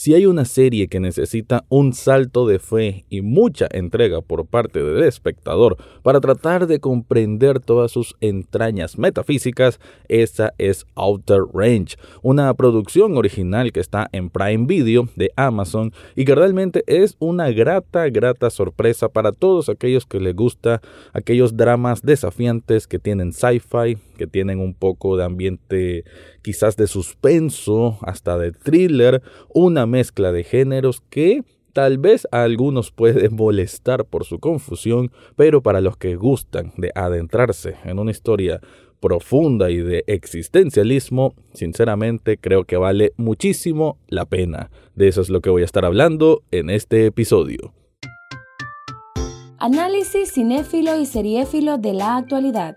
Si hay una serie que necesita un salto de fe y mucha entrega por parte del espectador para tratar de comprender todas sus entrañas metafísicas, esa es Outer Range, una producción original que está en Prime Video de Amazon y que realmente es una grata, grata sorpresa para todos aquellos que les gusta aquellos dramas desafiantes que tienen sci-fi, que tienen un poco de ambiente quizás de suspenso, hasta de thriller, una mezcla de géneros que tal vez a algunos puede molestar por su confusión, pero para los que gustan de adentrarse en una historia profunda y de existencialismo, sinceramente creo que vale muchísimo la pena. De eso es lo que voy a estar hablando en este episodio. Análisis cinéfilo y seriéfilo de la actualidad.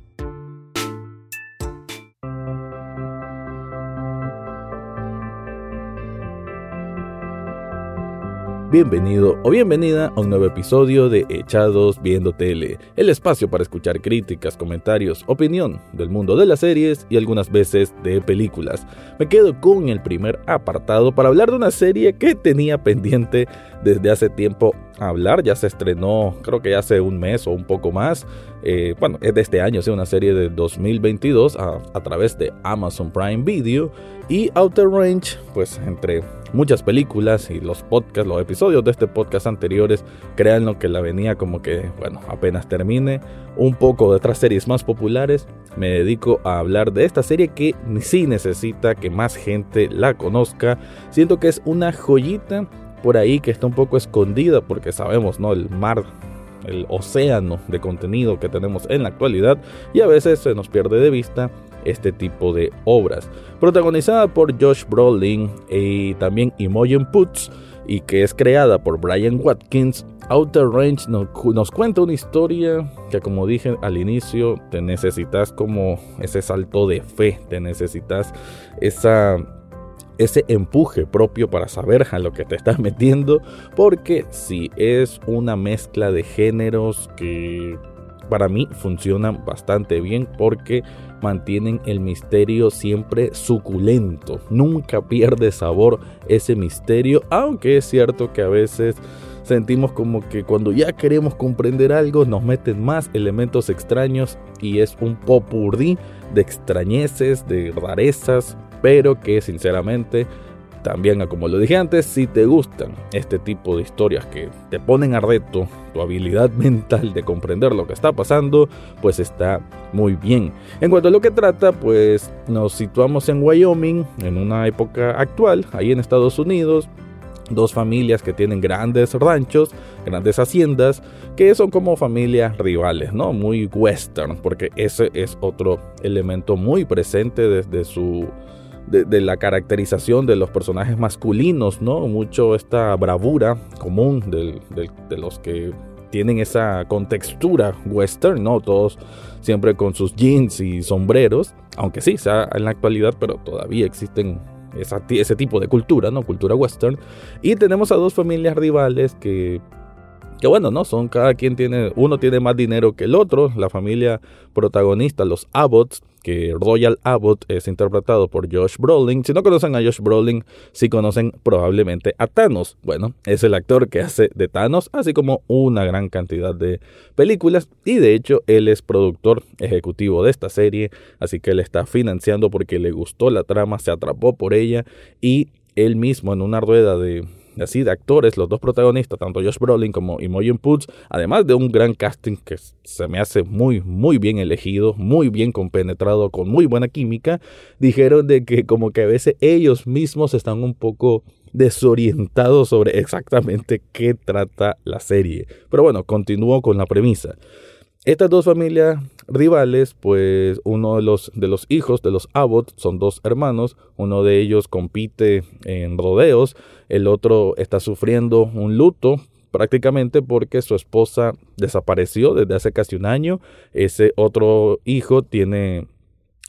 Bienvenido o bienvenida a un nuevo episodio de Echados Viendo Tele, el espacio para escuchar críticas, comentarios, opinión del mundo de las series y algunas veces de películas. Me quedo con el primer apartado para hablar de una serie que tenía pendiente desde hace tiempo hablar, ya se estrenó creo que hace un mes o un poco más, eh, bueno, es de este año, es una serie de 2022 a, a través de Amazon Prime Video y Outer Range, pues entre muchas películas y los podcasts, los episodios de este podcast anteriores, créanlo que la venía como que, bueno, apenas termine. Un poco de otras series más populares, me dedico a hablar de esta serie que sí necesita que más gente la conozca. Siento que es una joyita por ahí que está un poco escondida porque sabemos, ¿no? El mar el océano de contenido que tenemos en la actualidad y a veces se nos pierde de vista este tipo de obras. Protagonizada por Josh Brolin y también Imogen Poots y que es creada por Brian Watkins, Outer Range nos, cuenta una historia que como dije al inicio, te necesitas como ese salto de fe, te necesitas esa ese empuje propio para saber a lo que te estás metiendo, porque si es una mezcla de géneros que para mí funcionan bastante bien porque mantienen el misterio siempre suculento. Nunca pierde sabor ese misterio, aunque es cierto que a veces sentimos como que cuando ya queremos comprender algo nos meten más elementos extraños y es un popurrí de extrañeces, de rarezas, pero que sinceramente también, como lo dije antes, si te gustan este tipo de historias que te ponen a reto tu habilidad mental de comprender lo que está pasando, pues está muy bien. En cuanto a lo que trata, pues nos situamos en Wyoming, en una época actual, ahí en Estados Unidos, dos familias que tienen grandes ranchos, grandes haciendas, que son como familias rivales, ¿no? Muy western, porque ese es otro elemento muy presente desde su de, la caracterización de los personajes masculinos, ¿no? Mucho esta bravura común de los que tienen esa contextura western, ¿no? Todos siempre con sus jeans y sombreros, aunque sí, sea en la actualidad, pero todavía existen ese tipo de cultura, ¿no? Cultura western. Y tenemos a dos familias rivales que que bueno, no, son cada quien tiene, uno tiene más dinero que el otro, la familia protagonista, los Abbotts, que Royal Abbott es interpretado por Josh Brolin. Si no conocen a Josh Brolin, sí conocen probablemente a Thanos. Bueno, es el actor que hace de Thanos, así como una gran cantidad de películas. Y de hecho, él es productor ejecutivo de esta serie, así que él está financiando porque le gustó la trama, se atrapó por ella y él mismo en una rueda de así de actores, los dos protagonistas, tanto Josh Brolin como Imogen Poots, además de un gran casting que se me hace muy, muy bien elegido, muy bien compenetrado, con muy buena química, dijeron de que como que a veces ellos mismos están un poco desorientados sobre exactamente qué trata la serie. Pero bueno, continúo con la premisa. Estas dos familias rivales, pues uno de los, de los hijos de los Abbott son dos hermanos, uno de ellos compite en rodeos, el otro está sufriendo un luto prácticamente porque su esposa desapareció desde hace casi un año, ese otro hijo tiene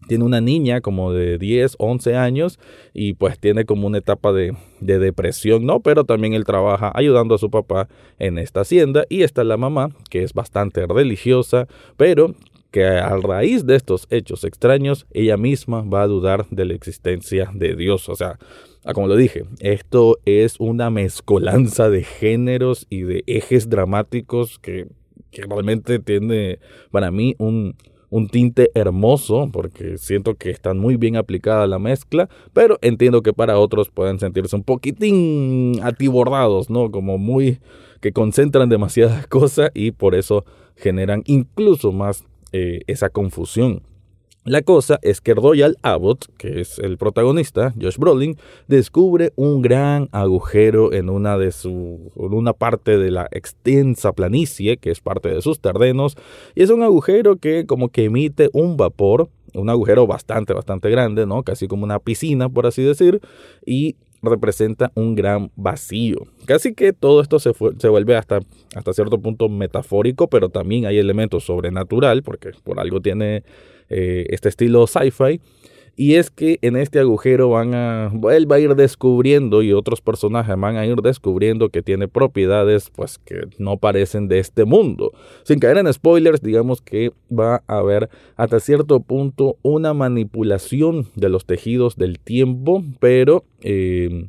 tiene una niña como de 10, 11 años y pues tiene como una etapa de, de, depresión, ¿no? Pero también él trabaja ayudando a su papá en esta hacienda y está la mamá, que es bastante religiosa, pero que a raíz de estos hechos extraños, ella misma va a dudar de la existencia de Dios. O sea, ah, como lo dije, esto es una mezcolanza de géneros y de ejes dramáticos que, que realmente tiene para mí un, un tinte hermoso porque siento que están muy bien aplicada la mezcla, pero entiendo que para otros pueden sentirse un poquitín atibordados, ¿no? Como muy que concentran demasiadas cosas y por eso generan incluso más eh, esa confusión. La cosa es que Royal Abbott, que es el protagonista, Josh Brolin, descubre un gran agujero en una de su, en una parte de la extensa planicie, que es parte de sus terrenos, y es un agujero que como que emite un vapor, un agujero bastante, bastante grande, ¿no? Casi como una piscina, por así decir, y representa un gran vacío. Casi que todo esto se, se, vuelve hasta, hasta cierto punto metafórico, pero también hay elementos sobrenatural, porque por algo tiene eh, este estilo sci-fi. Y es que en este agujero van a, él va a ir descubriendo y otros personajes van a ir descubriendo que tiene propiedades pues que no parecen de este mundo. Sin caer en spoilers, digamos que va a haber hasta cierto punto una manipulación de los tejidos del tiempo, pero... Eh,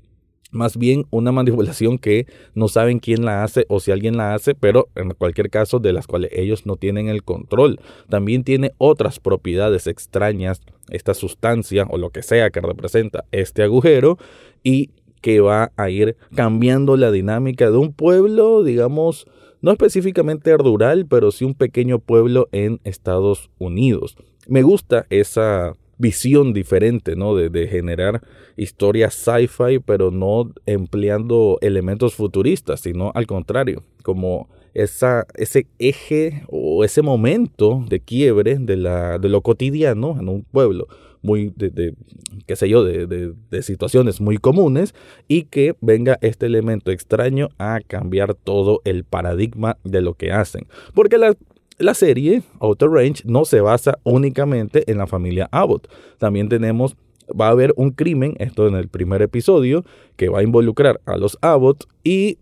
más bien una manipulación que no saben quién la hace o si alguien la hace, pero en cualquier caso de las cuales ellos no tienen el control. También tiene otras propiedades extrañas esta sustancia o lo que sea que representa este agujero y que va a ir cambiando la dinámica de un pueblo, digamos, no específicamente rural, pero sí un pequeño pueblo en Estados Unidos. Me gusta esa visión diferente, ¿no? De, generar historias sci-fi, pero no empleando elementos futuristas, sino al contrario, como esa, ese eje o ese momento de quiebre de, la, de lo cotidiano en un pueblo muy de, de qué sé yo, de, de, situaciones muy comunes y que venga este elemento extraño a cambiar todo el paradigma de lo que hacen. Porque la, la serie Outer Range no se basa únicamente en la familia Abbott. También tenemos, va a haber un crimen, esto en el primer episodio, que va a involucrar a los Abbott y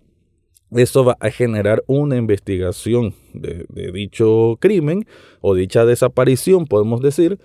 eso va a generar una investigación de, dicho crimen o dicha desaparición, podemos decir,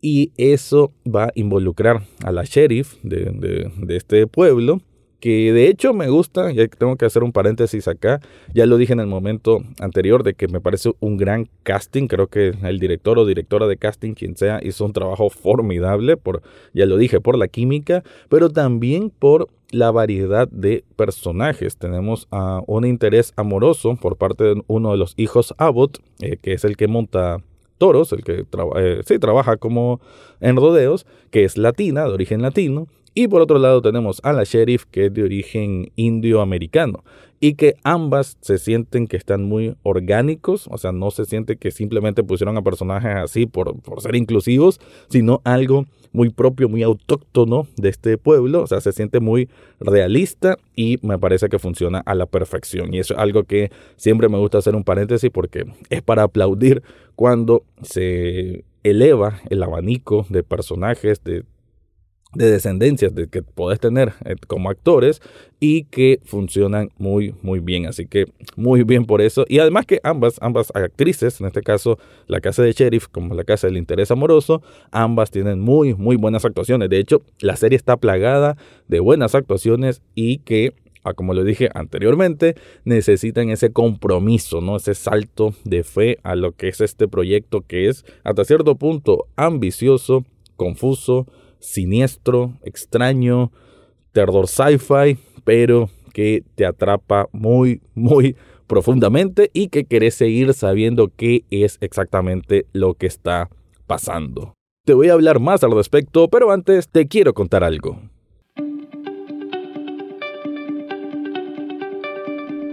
y eso va a involucrar a la sheriff de, de este pueblo que de hecho me gusta, ya tengo que hacer un paréntesis acá, ya lo dije en el momento anterior de que me parece un gran casting, creo que el director o directora de casting, quien sea, hizo un trabajo formidable, por, ya lo dije, por la química, pero también por la variedad de personajes. Tenemos un interés amoroso por parte de uno de los hijos Abbott, eh, que es el que monta toros, el que eh, sí, trabaja como en rodeos, que es latina, de origen latino, y por otro lado tenemos a la sheriff que es de origen indio-americano y que ambas se sienten que están muy orgánicos, o sea, no se siente que simplemente pusieron a personajes así por, por ser inclusivos, sino algo muy propio, muy autóctono de este pueblo, o sea, se siente muy realista y me parece que funciona a la perfección. Y eso es algo que siempre me gusta hacer un paréntesis porque es para aplaudir cuando se eleva el abanico de personajes, de de descendencias de que podés tener eh, como actores y que funcionan muy muy bien. Así que muy bien por eso. Y además que ambas ambas actrices en este caso la casa de sheriff como la casa del interés amoroso ambas tienen muy muy buenas actuaciones. De hecho la serie está plagada de buenas actuaciones y que ah, como lo dije anteriormente, necesitan ese compromiso, ¿no? Ese salto de fe a lo que es este proyecto que es hasta cierto punto ambicioso, confuso, siniestro, extraño, terror sci-fi, pero que te atrapa muy, muy profundamente y que querés seguir sabiendo qué es exactamente lo que está pasando. Te voy a hablar más al respecto, pero antes te quiero contar algo.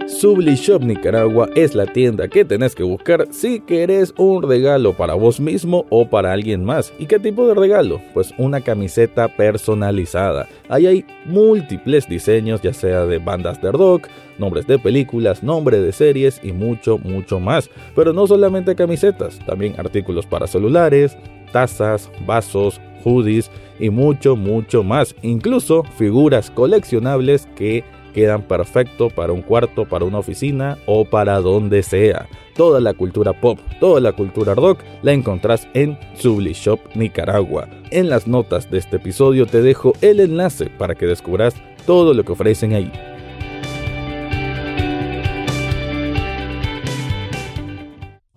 Subli Shop Nicaragua es la tienda que tenés que buscar si querés un regalo para vos mismo o para alguien más. ¿Y qué tipo de regalo? Pues una camiseta personalizada. Ahí hay múltiples diseños, ya sea de bandas de rock, nombres de películas, nombre de series y mucho, mucho más. Pero no solamente camisetas, también artículos para celulares, tazas, vasos, hoodies y mucho, mucho más. Incluso figuras coleccionables que quedan perfecto para un cuarto, para una oficina o para donde sea. Toda la cultura pop, toda la cultura rock la encontrás en Subli Shop Nicaragua. En las notas de este episodio te dejo el enlace para que descubras todo lo que ofrecen ahí.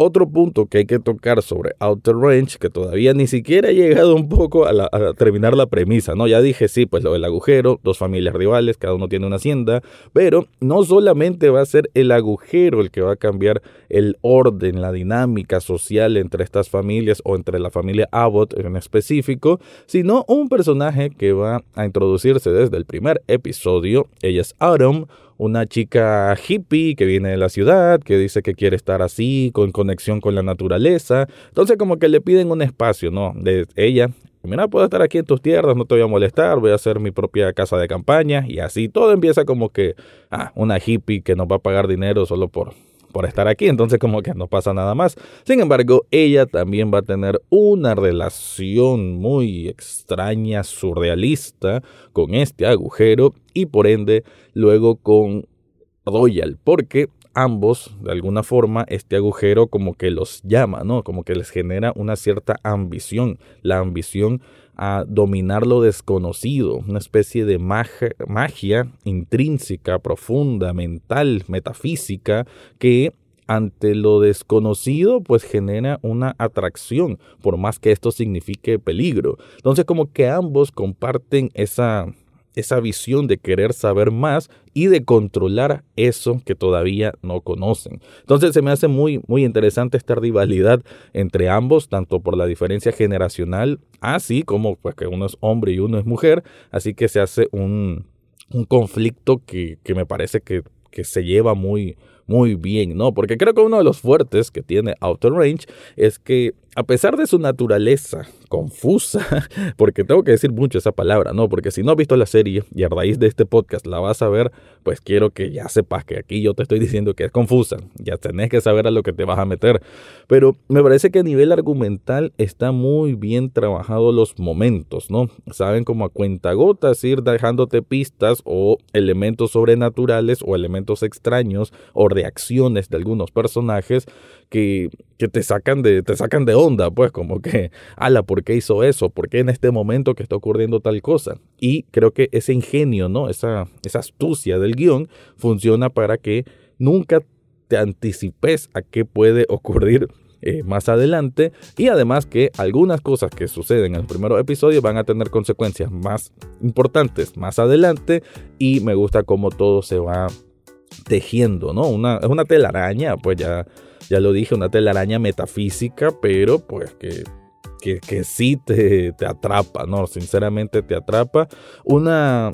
Otro punto que hay que tocar sobre Outer Range, que todavía ni siquiera he llegado un poco a, terminar la premisa, ¿no? Ya dije, sí, pues lo del agujero, dos familias rivales, cada uno tiene una hacienda, pero no solamente va a ser el agujero el que va a cambiar el orden, la dinámica social entre estas familias o entre la familia Abbott en específico, sino un personaje que va a introducirse desde el primer episodio, ella es Autumn, una chica hippie que viene de la ciudad, que dice que quiere estar así, con conexión con la naturaleza. Entonces como que le piden un espacio, ¿no? De ella. Mira, puedo estar aquí en tus tierras, no te voy a molestar, voy a hacer mi propia casa de campaña y así todo empieza como que, ah, una hippie que nos va a pagar dinero solo por, por estar aquí, entonces como que no pasa nada más. Sin embargo, ella también va a tener una relación muy extraña, surrealista con este agujero y por ende luego con Royal, porque ambos, de alguna forma, este agujero como que los llama, ¿no? Como que les genera una cierta ambición, la ambición a dominar lo desconocido, una especie de magia, intrínseca, profunda, mental, metafísica, que ante lo desconocido, pues genera una atracción, por más que esto signifique peligro. Entonces, como que ambos comparten esa, esa visión de querer saber más y de controlar eso que todavía no conocen. Entonces se me hace muy, muy interesante esta rivalidad entre ambos, tanto por la diferencia generacional, así como pues que uno es hombre y uno es mujer, así que se hace un, un conflicto que, que me parece que, que se lleva muy, muy bien, ¿no? Porque creo que uno de los fuertes que tiene Outer Range es que a pesar de su naturaleza confusa, porque tengo que decir mucho esa palabra, ¿no? Porque si no has visto la serie y a raíz de este podcast la vas a ver, pues quiero que ya sepas que aquí yo te estoy diciendo que es confusa, ya tenés que saber a lo que te vas a meter. Pero me parece que a nivel argumental está muy bien trabajado los momentos, ¿no? Saben como a cuentagotas ir dejándote pistas o elementos sobrenaturales o elementos extraños o reacciones de algunos personajes que, te sacan de te sacan de onda, pues como que, ala, ¿por qué hizo eso? ¿Por qué en este momento que está ocurriendo tal cosa? Y creo que ese ingenio, ¿no? Esa, esa astucia del guion funciona para que nunca te anticipes a qué puede ocurrir eh, más adelante y además que algunas cosas que suceden en el primer episodio van a tener consecuencias más importantes más adelante y me gusta cómo todo se va tejiendo, ¿no? Una, es una telaraña, pues ya ya lo dije, una telaraña metafísica, pero pues que, que, que sí te, te, atrapa, ¿no? Sinceramente te atrapa. Una,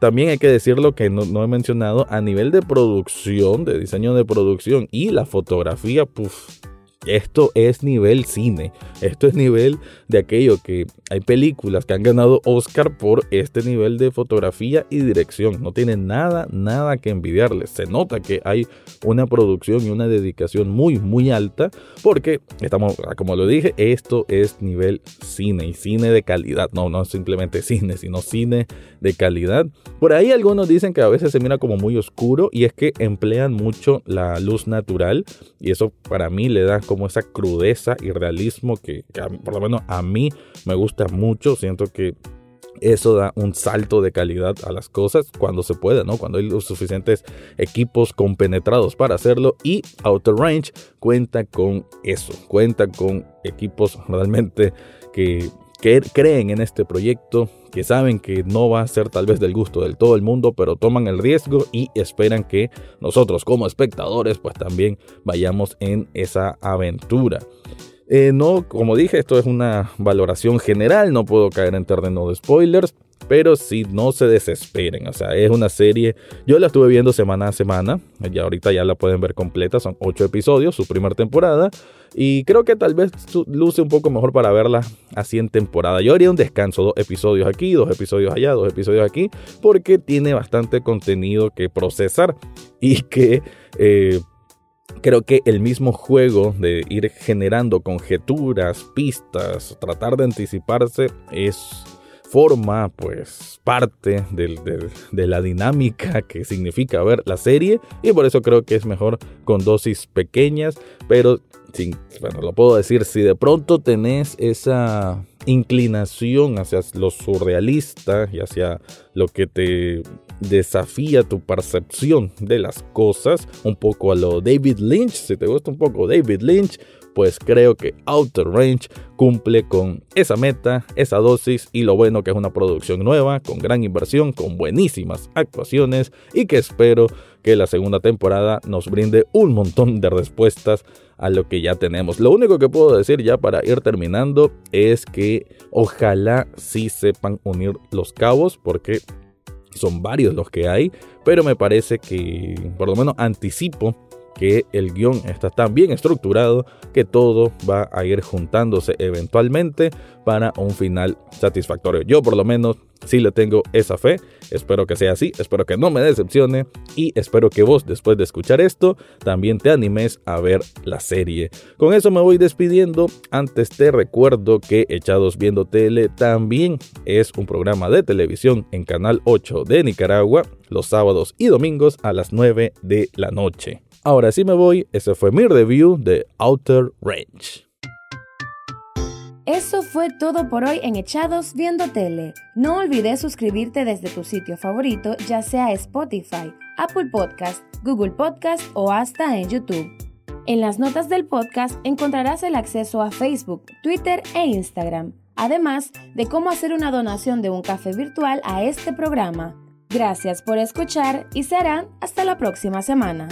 también hay que decirlo que no, no, he mencionado, a nivel de producción, de diseño de producción y la fotografía, pues esto es nivel cine, esto es nivel de aquello que hay películas que han ganado Oscar por este nivel de fotografía y dirección. No tienen nada, nada que envidiarles. Se nota que hay una producción y una dedicación muy, muy alta porque estamos, como lo dije, esto es nivel cine y cine de calidad. No, no simplemente cine, sino cine de calidad. Por ahí algunos dicen que a veces se mira como muy oscuro y es que emplean mucho la luz natural y eso para mí le da como esa crudeza y realismo que, por lo menos a mí me gusta mucho. Siento que eso da un salto de calidad a las cosas cuando se puede, ¿no? Cuando hay los suficientes equipos compenetrados para hacerlo y Outer Range cuenta con eso, cuenta con equipos realmente que que creen en este proyecto, que saben que no va a ser tal vez del gusto del todo el mundo, pero toman el riesgo y esperan que nosotros como espectadores pues también vayamos en esa aventura. Eh, no, como dije, esto es una valoración general, no puedo caer en terreno de spoilers, pero si no se desesperen, o sea, es una serie, yo la estuve viendo semana a semana, ya ahorita ya la pueden ver completa, son ocho episodios, su primera temporada, y creo que tal vez luce un poco mejor para verla así en temporada. Yo haría un descanso, dos episodios aquí, dos episodios allá, dos episodios aquí, porque tiene bastante contenido que procesar y que... Eh, creo que el mismo juego de ir generando conjeturas, pistas, tratar de anticiparse es forma pues parte de la dinámica que significa ver la serie y por eso creo que es mejor con dosis pequeñas pero bueno lo puedo decir si de pronto tenés esa inclinación hacia lo surrealista y hacia lo que te desafía tu percepción de las cosas, un poco a lo David Lynch, si te gusta un poco David Lynch, pues creo que Outer Range cumple con esa meta, esa dosis y lo bueno que es una producción nueva, con gran inversión, con buenísimas actuaciones y que espero que la segunda temporada nos brinde un montón de respuestas a lo que ya tenemos. Lo único que puedo decir ya para ir terminando es que ojalá sí sepan unir los cabos porque son varios los que hay, pero me parece que por lo menos anticipo que el guion está tan bien estructurado que todo va a ir juntándose eventualmente para un final satisfactorio. Yo por lo menos sí le tengo esa fe, espero que sea así, espero que no me decepcione y espero que vos después de escuchar esto también te animes a ver la serie. Con eso me voy despidiendo, antes te recuerdo que Echados Viendo Tele también es un programa de televisión en Canal 8 de Nicaragua los sábados y domingos a las 9 de la noche. Ahora sí me voy, ese fue mi review de Outer Range. Eso fue todo por hoy en Echados Viendo Tele. No olvides suscribirte desde tu sitio favorito, ya sea Spotify, Apple Podcast, Google Podcast o hasta en YouTube. En las notas del podcast encontrarás el acceso a Facebook, Twitter e Instagram, además de cómo hacer una donación de un café virtual a este programa. Gracias por escuchar y serán hasta la próxima semana.